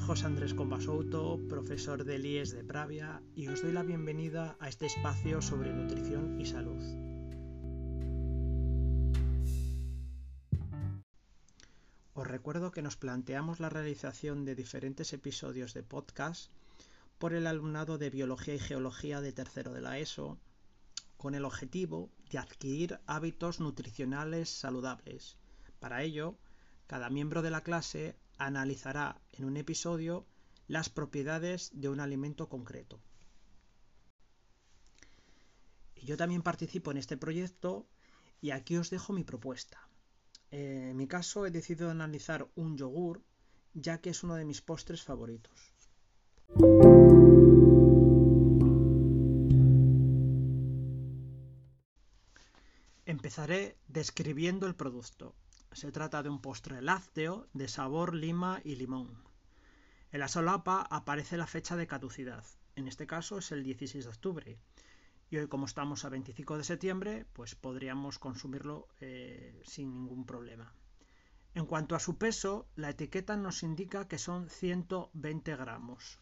José Andrés Combasouto, profesor del IES de Pravia, y os doy la bienvenida a este espacio sobre nutrición y salud. Os recuerdo que nos planteamos la realización de diferentes episodios de podcast por el alumnado de Biología y Geología de tercero de la ESO, con el objetivo de adquirir hábitos nutricionales saludables. Para ello, cada miembro de la clase analizará en un episodio las propiedades de un alimento concreto. Yo también participo en este proyecto y aquí os dejo mi propuesta. Eh, en mi caso he decidido analizar un yogur ya que es uno de mis postres favoritos. Empezaré describiendo el producto. Se trata de un postre lácteo de sabor lima y limón. En la solapa aparece la fecha de caducidad. En este caso es el 16 de octubre. Y hoy como estamos a 25 de septiembre, pues podríamos consumirlo eh, sin ningún problema. En cuanto a su peso, la etiqueta nos indica que son 120 gramos.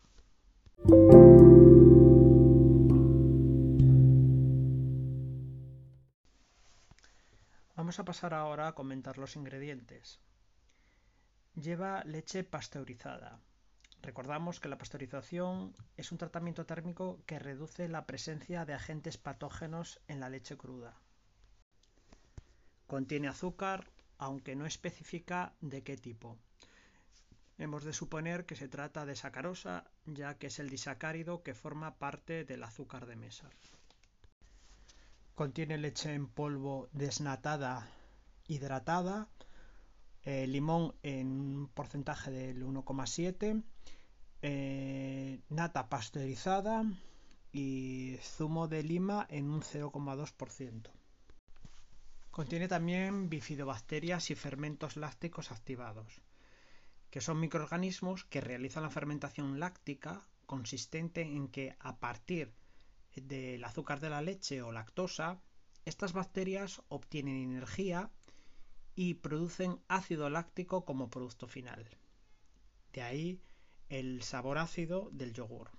Vamos a pasar ahora a comentar los ingredientes. Lleva leche pasteurizada. Recordamos que la pasteurización es un tratamiento térmico que reduce la presencia de agentes patógenos en la leche cruda. Contiene azúcar, aunque no especifica de qué tipo. Hemos de suponer que se trata de sacarosa, ya que es el disacárido que forma parte del azúcar de mesa. Contiene leche en polvo desnatada, hidratada, eh, limón en un porcentaje del 1,7, eh, nata pasteurizada y zumo de lima en un 0,2%. Contiene también bifidobacterias y fermentos lácticos activados, que son microorganismos que realizan la fermentación láctica consistente en que a partir del azúcar de la leche o lactosa, estas bacterias obtienen energía y producen ácido láctico como producto final. De ahí el sabor ácido del yogur.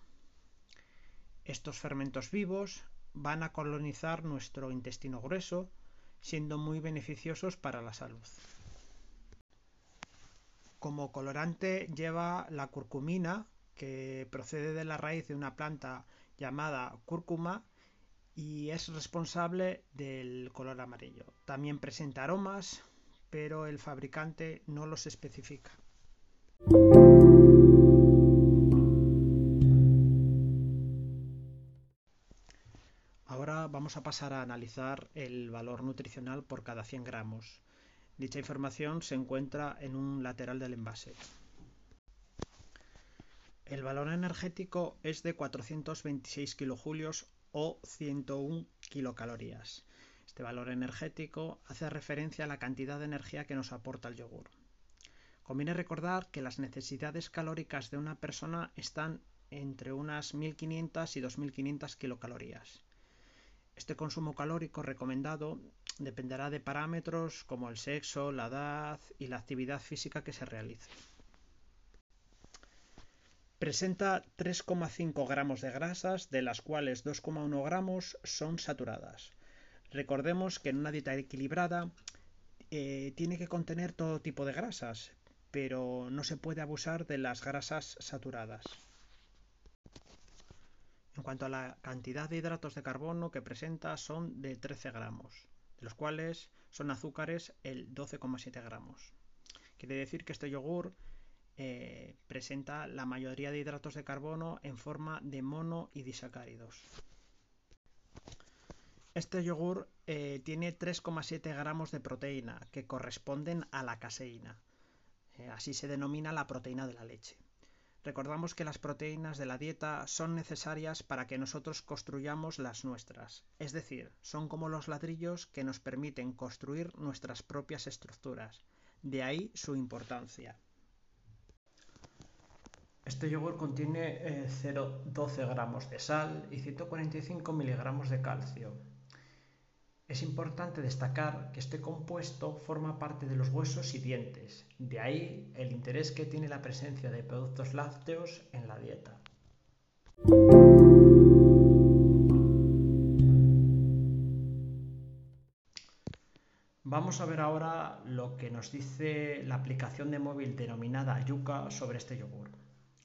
Estos fermentos vivos van a colonizar nuestro intestino grueso, siendo muy beneficiosos para la salud. Como colorante lleva la curcumina, que procede de la raíz de una planta llamada cúrcuma y es responsable del color amarillo. También presenta aromas, pero el fabricante no los especifica. Ahora vamos a pasar a analizar el valor nutricional por cada 100 gramos. Dicha información se encuentra en un lateral del envase. El valor energético es de 426 kilojulios o 101 kilocalorías. Este valor energético hace referencia a la cantidad de energía que nos aporta el yogur. Conviene recordar que las necesidades calóricas de una persona están entre unas 1500 y 2500 kilocalorías. Este consumo calórico recomendado dependerá de parámetros como el sexo, la edad y la actividad física que se realice. Presenta 3,5 gramos de grasas, de las cuales 2,1 gramos son saturadas. Recordemos que en una dieta equilibrada eh, tiene que contener todo tipo de grasas, pero no se puede abusar de las grasas saturadas. En cuanto a la cantidad de hidratos de carbono que presenta son de 13 gramos, de los cuales son azúcares el 12,7 gramos. Quiere decir que este yogur eh, presenta la mayoría de hidratos de carbono en forma de mono y disacáridos. Este yogur eh, tiene 3,7 gramos de proteína, que corresponden a la caseína. Eh, así se denomina la proteína de la leche. Recordamos que las proteínas de la dieta son necesarias para que nosotros construyamos las nuestras, es decir, son como los ladrillos que nos permiten construir nuestras propias estructuras. De ahí su importancia. Este yogur contiene 0,12 eh, gramos de sal y 145 miligramos de calcio. Es importante destacar que este compuesto forma parte de los huesos y dientes, de ahí el interés que tiene la presencia de productos lácteos en la dieta. Vamos a ver ahora lo que nos dice la aplicación de móvil denominada Yuka sobre este yogur.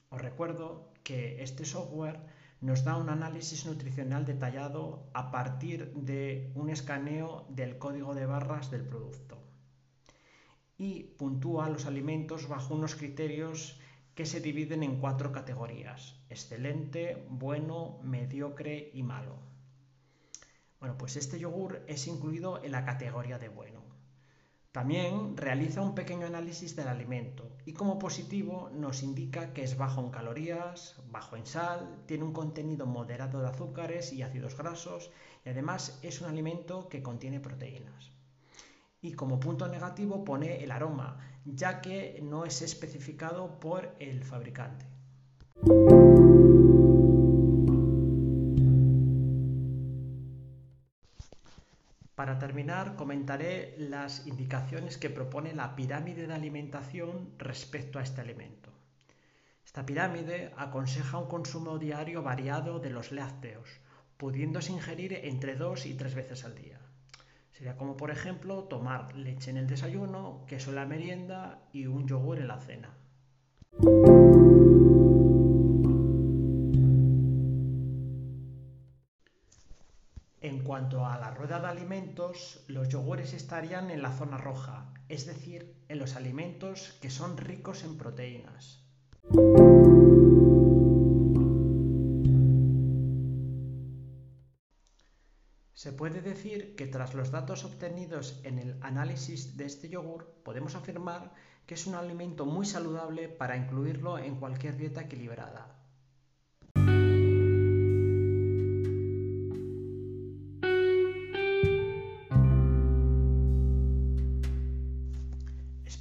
Os recuerdo que este software nos da un análisis nutricional detallado a partir de un escaneo del código de barras del producto y puntúa los alimentos bajo unos criterios que se dividen en cuatro categorías, excelente, bueno, mediocre y malo. Bueno, pues este yogur es incluido en la categoría de bueno. También realiza un pequeño análisis del alimento y como positivo nos indica que es bajo en calorías, bajo en sal, tiene un contenido moderado de azúcares y ácidos grasos y además es un alimento que contiene proteínas. Y como punto negativo pone el aroma, ya que no es especificado por el fabricante. Terminar, comentaré las indicaciones que propone la pirámide de alimentación respecto a este alimento. Esta pirámide aconseja un consumo diario variado de los lácteos, pudiéndose ingerir entre dos y tres veces al día. Sería como, por ejemplo, tomar leche en el desayuno, queso en la merienda y un yogur en la cena. Cuanto a la rueda de alimentos, los yogures estarían en la zona roja, es decir, en los alimentos que son ricos en proteínas. Se puede decir que tras los datos obtenidos en el análisis de este yogur, podemos afirmar que es un alimento muy saludable para incluirlo en cualquier dieta equilibrada.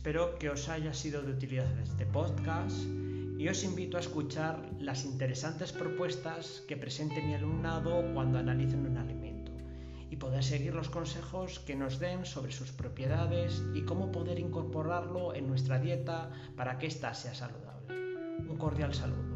Espero que os haya sido de utilidad este podcast y os invito a escuchar las interesantes propuestas que presente mi alumnado cuando analicen un alimento y poder seguir los consejos que nos den sobre sus propiedades y cómo poder incorporarlo en nuestra dieta para que ésta sea saludable. Un cordial saludo.